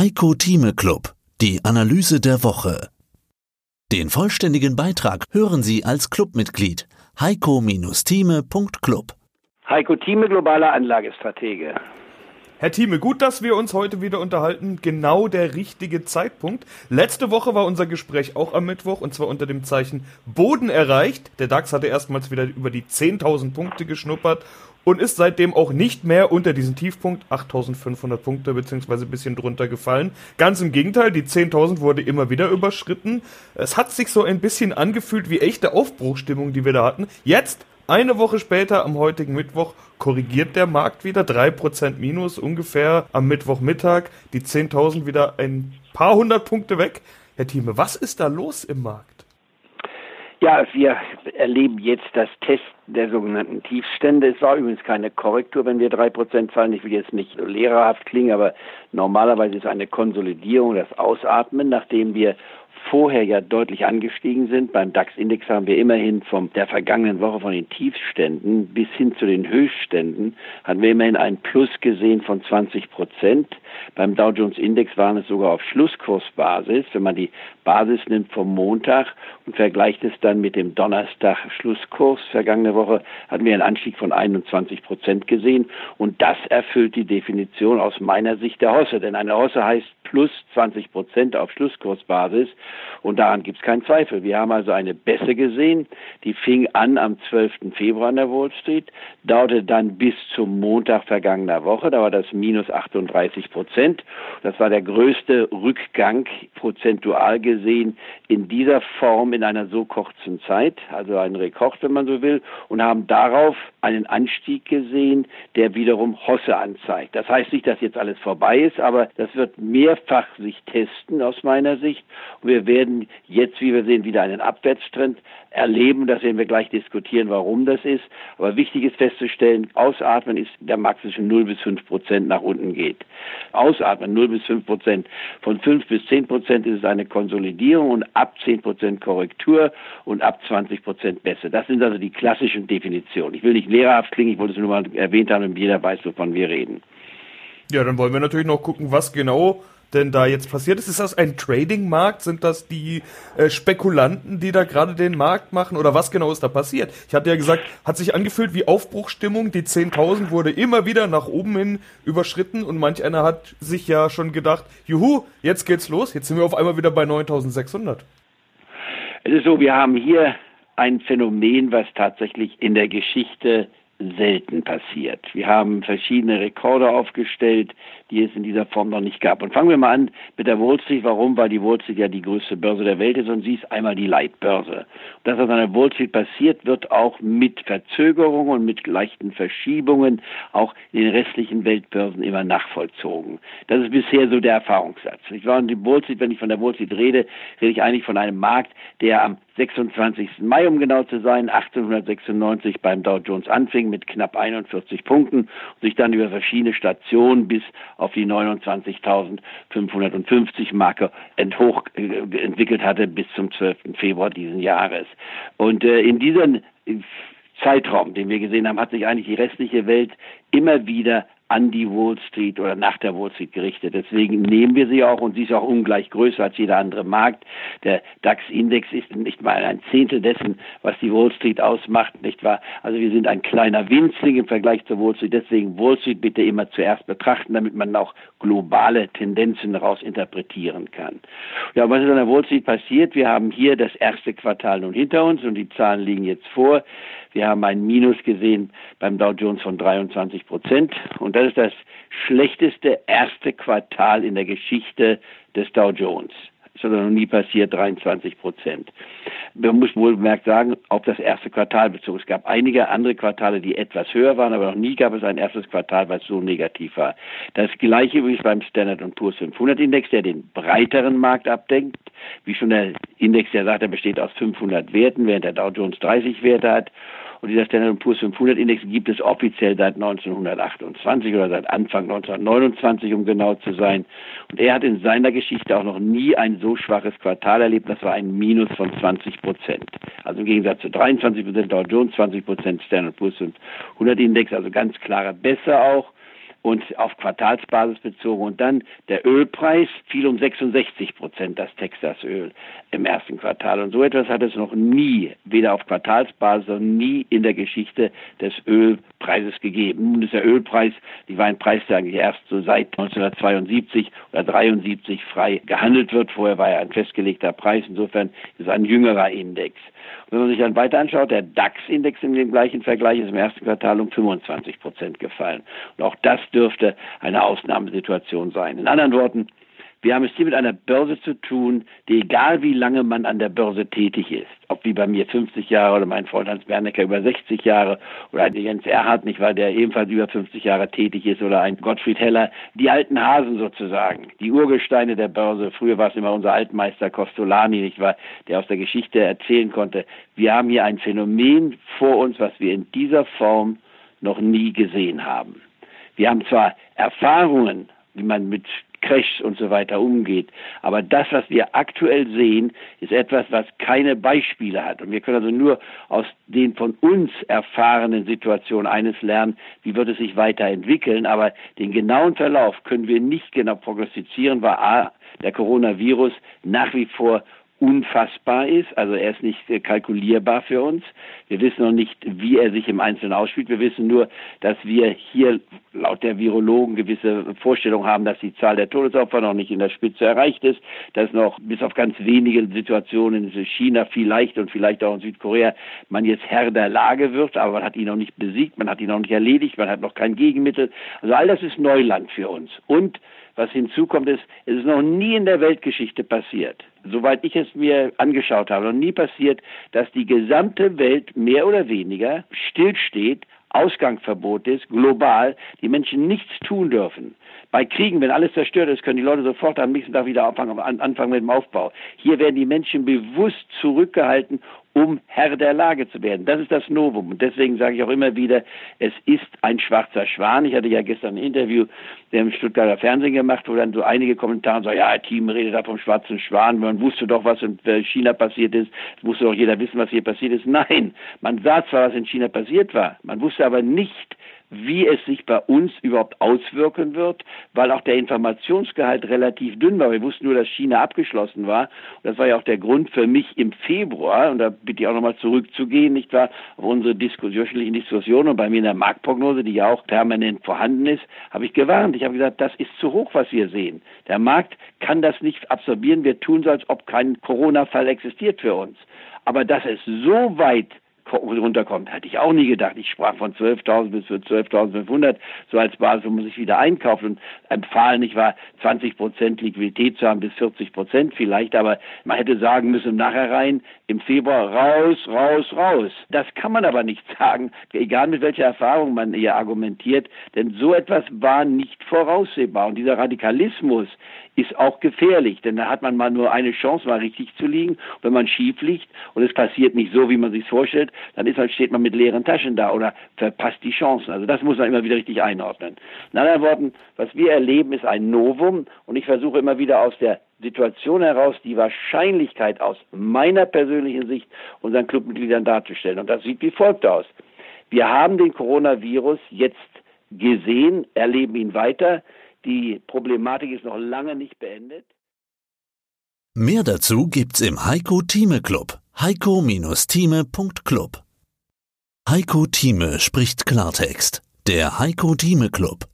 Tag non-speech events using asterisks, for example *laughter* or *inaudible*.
Heiko Thieme Club, die Analyse der Woche. Den vollständigen Beitrag hören Sie als Clubmitglied heiko-thieme.club. Heiko Thieme, globaler Anlagestratege. Herr Thieme, gut, dass wir uns heute wieder unterhalten. Genau der richtige Zeitpunkt. Letzte Woche war unser Gespräch auch am Mittwoch und zwar unter dem Zeichen Boden erreicht. Der DAX hatte erstmals wieder über die 10.000 Punkte geschnuppert und ist seitdem auch nicht mehr unter diesen Tiefpunkt 8.500 Punkte beziehungsweise ein bisschen drunter gefallen. Ganz im Gegenteil, die 10.000 wurde immer wieder überschritten. Es hat sich so ein bisschen angefühlt wie echte Aufbruchstimmung, die wir da hatten. Jetzt eine Woche später, am heutigen Mittwoch, korrigiert der Markt wieder 3% Minus ungefähr am Mittwochmittag. Die 10.000 wieder ein paar hundert Punkte weg. Herr Thieme, was ist da los im Markt? Ja, wir erleben jetzt das Testen der sogenannten Tiefstände. Es war übrigens keine Korrektur, wenn wir drei Prozent fallen. Ich will jetzt nicht lehrerhaft klingen, aber normalerweise ist eine Konsolidierung das Ausatmen, nachdem wir vorher ja deutlich angestiegen sind. Beim DAX-Index haben wir immerhin von der vergangenen Woche von den Tiefständen bis hin zu den Höchstständen hatten wir immerhin einen Plus gesehen von 20 Prozent. Beim Dow Jones Index waren es sogar auf Schlusskursbasis. Wenn man die Basis nimmt vom Montag und vergleicht es dann mit dem Donnerstag Schlusskurs vergangene Woche, hatten wir einen Anstieg von 21 Prozent gesehen. Und das erfüllt die Definition aus meiner Sicht der Hosse. Denn eine Hosse heißt plus 20 Prozent auf Schlusskursbasis. Und daran gibt es keinen Zweifel. Wir haben also eine Bässe gesehen, die fing an am 12. Februar an der Wall Street, dauerte dann bis zum Montag vergangener Woche, da war das minus 38 Prozent. Das war der größte Rückgang prozentual gesehen in dieser Form in einer so kurzen Zeit, also ein Rekord, wenn man so will, und haben darauf einen Anstieg gesehen, der wiederum Hosse anzeigt. Das heißt nicht, dass jetzt alles vorbei ist, aber das wird mehrfach sich testen aus meiner Sicht. Und wir werden jetzt, wie wir sehen, wieder einen Abwärtstrend erleben. Das werden wir gleich diskutieren, warum das ist. Aber wichtig ist festzustellen, Ausatmen ist der Max zwischen 0 bis 5 Prozent nach unten geht. Ausatmen 0 bis 5 Prozent. Von 5 bis 10 Prozent ist es eine Konsolidierung und ab 10 Prozent Korrektur und ab 20 Prozent Bässe. Das sind also die klassischen Definitionen. Ich will nicht lehrerhaft klingen, ich wollte es nur mal erwähnt haben, damit jeder weiß, wovon wir reden. Ja, dann wollen wir natürlich noch gucken, was genau denn da jetzt passiert ist? Ist das ein Trading-Markt? Sind das die äh, Spekulanten, die da gerade den Markt machen? Oder was genau ist da passiert? Ich hatte ja gesagt, hat sich angefühlt wie Aufbruchstimmung. Die 10.000 wurde immer wieder nach oben hin überschritten und manch einer hat sich ja schon gedacht, juhu, jetzt geht's los. Jetzt sind wir auf einmal wieder bei 9.600. Es ist so, wir haben hier ein Phänomen, was tatsächlich in der Geschichte selten passiert. Wir haben verschiedene Rekorde aufgestellt, die es in dieser Form noch nicht gab. Und fangen wir mal an mit der Wall Street. Warum? Weil die Wall Street ja die größte Börse der Welt ist und sie ist einmal die Leitbörse. Und das, was an der Wall Street passiert, wird auch mit Verzögerungen und mit leichten Verschiebungen auch in den restlichen Weltbörsen immer nachvollzogen. Das ist bisher so der Erfahrungssatz. Ich war in die Wall Street, wenn ich von der Wall Street rede, rede ich eigentlich von einem Markt, der am 26. Mai, um genau zu sein, 1896 beim Dow Jones anfing mit knapp 41 Punkten und sich dann über verschiedene Stationen bis auf die 29.550 Marke enthoch, äh, entwickelt hatte bis zum 12. Februar diesen Jahres. Und äh, in diesem Zeitraum, den wir gesehen haben, hat sich eigentlich die restliche Welt immer wieder an die Wall Street oder nach der Wall Street gerichtet. Deswegen nehmen wir sie auch und sie ist auch ungleich größer als jeder andere Markt. Der DAX-Index ist nicht mal ein Zehntel dessen, was die Wall Street ausmacht, nicht wahr? Also wir sind ein kleiner Winzling im Vergleich zur Wall Street. Deswegen Wall Street bitte immer zuerst betrachten, damit man auch globale Tendenzen daraus interpretieren kann. Ja, was ist an der Wall Street passiert? Wir haben hier das erste Quartal nun hinter uns und die Zahlen liegen jetzt vor. Wir haben ein Minus gesehen beim Dow Jones von 23 Prozent. Und das ist das schlechteste erste Quartal in der Geschichte des Dow Jones. Ist noch nie passiert, 23 Prozent. Man muss wohl bemerkt sagen, auf das erste Quartal bezogen. Es gab einige andere Quartale, die etwas höher waren, aber noch nie gab es ein erstes Quartal, was so negativ war. Das gleiche übrigens beim Standard Poor's 500 Index, der den breiteren Markt abdenkt. Wie schon der Index, der sagt, er besteht aus 500 Werten, während der Dow Jones 30 Werte hat. Und dieser Standard Poor's 500 Index gibt es offiziell seit 1928 oder seit Anfang 1929, um genau zu sein. Und er hat in seiner Geschichte auch noch nie ein so schwaches Quartal erlebt. Das war ein Minus von 20 Prozent. Also im Gegensatz zu 23 Prozent Dow Jones, 20 Prozent Standard Poor's 500 Index, also ganz klare besser auch. Und auf Quartalsbasis bezogen. Und dann der Ölpreis fiel um 66 Prozent, das Texasöl im ersten Quartal. Und so etwas hat es noch nie, weder auf Quartalsbasis noch nie in der Geschichte des Ölpreises gegeben. Nun ist der Ölpreis, die war ein Preis, der eigentlich erst so seit 1972 oder 73 frei gehandelt wird. Vorher war er ein festgelegter Preis. Insofern ist es ein jüngerer Index. Und wenn man sich dann weiter anschaut, der DAX-Index in dem gleichen Vergleich ist im ersten Quartal um 25 Prozent gefallen. Und auch das dürfte eine Ausnahmesituation sein. In anderen Worten, wir haben es hier mit einer Börse zu tun, die egal wie lange man an der Börse tätig ist, ob wie bei mir 50 Jahre oder mein Freund Hans Bernecker über 60 Jahre oder ein Jens Erhard, nicht wahr, der ebenfalls über 50 Jahre tätig ist oder ein Gottfried Heller, die alten Hasen sozusagen, die Urgesteine der Börse. Früher war es immer unser Altmeister Costolani, nicht wahr, der aus der Geschichte erzählen konnte. Wir haben hier ein Phänomen vor uns, was wir in dieser Form noch nie gesehen haben. Wir haben zwar Erfahrungen, wie man mit Crashs und so weiter umgeht. Aber das, was wir aktuell sehen, ist etwas, was keine Beispiele hat. Und wir können also nur aus den von uns erfahrenen Situationen eines lernen, wie wird es sich weiterentwickeln. Aber den genauen Verlauf können wir nicht genau prognostizieren, weil A, der Coronavirus nach wie vor unfassbar ist. Also er ist nicht äh, kalkulierbar für uns. Wir wissen noch nicht, wie er sich im Einzelnen ausspielt. Wir wissen nur, dass wir hier laut der Virologen gewisse Vorstellungen haben, dass die Zahl der Todesopfer noch nicht in der Spitze erreicht ist, dass noch bis auf ganz wenige Situationen in China vielleicht und vielleicht auch in Südkorea man jetzt Herr der Lage wird, aber man hat ihn noch nicht besiegt, man hat ihn noch nicht erledigt, man hat noch kein Gegenmittel. Also all das ist Neuland für uns. Und was hinzukommt ist, es ist noch nie in der Weltgeschichte passiert, soweit ich es mir angeschaut habe, noch nie passiert, dass die gesamte Welt mehr oder weniger stillsteht, Ausgangsverbot ist, global, die Menschen nichts tun dürfen. Bei Kriegen, wenn alles zerstört ist, können die Leute sofort am nächsten Tag wieder anfangen, anfangen mit dem Aufbau. Hier werden die Menschen bewusst zurückgehalten, um Herr der Lage zu werden. Das ist das Novum. Und deswegen sage ich auch immer wieder, es ist ein schwarzer Schwan. Ich hatte ja gestern ein Interview im Stuttgarter Fernsehen gemacht, wo dann so einige Kommentare sagen, ja, Team redet da vom schwarzen Schwan. Man wusste doch, was in China passiert ist. Es musste doch jeder wissen, was hier passiert ist. Nein, man sah zwar, was in China passiert war. Man wusste aber nicht, wie es sich bei uns überhaupt auswirken wird, weil auch der Informationsgehalt relativ dünn war. Wir wussten nur, dass China abgeschlossen war. Und das war ja auch der Grund für mich im Februar, und da bitte ich auch nochmal zurückzugehen, nicht wahr, auf unsere Diskussion, wöchentlichen Diskussionen und bei mir in der Marktprognose, die ja auch permanent vorhanden ist, habe ich gewarnt. Ich habe gesagt, das ist zu hoch, was wir sehen. Der Markt kann das nicht absorbieren. Wir tun so, als ob kein Corona-Fall existiert für uns. Aber dass es so weit runterkommt. Hätte ich auch nie gedacht. Ich sprach von 12.000 bis 12.500 so als Basis, wo man sich wieder einkauft und empfahlen, ich war 20 Prozent Liquidität zu haben bis 40 Prozent vielleicht, aber man hätte sagen müssen, nachher rein, im Februar raus, raus, raus. Das kann man aber nicht *laughs* sagen, egal mit welcher Erfahrung man hier argumentiert, denn so etwas war nicht voraussehbar und dieser Radikalismus ist auch gefährlich, denn da hat man mal nur eine Chance, mal richtig zu liegen. wenn man schief liegt und es passiert nicht so, wie man sich vorstellt, dann ist halt, steht man mit leeren Taschen da oder verpasst die Chancen. Also das muss man immer wieder richtig einordnen. In anderen Worten, was wir erleben, ist ein Novum und ich versuche immer wieder aus der Situation heraus die Wahrscheinlichkeit aus meiner persönlichen Sicht unseren Clubmitgliedern darzustellen. Und das sieht wie folgt aus. Wir haben den Coronavirus jetzt gesehen, erleben ihn weiter. Die Problematik ist noch lange nicht beendet. Mehr dazu gibt's im Heiko Thieme Club. Heiko-Thieme.club. Heiko Thieme spricht Klartext. Der Heiko Thieme Club.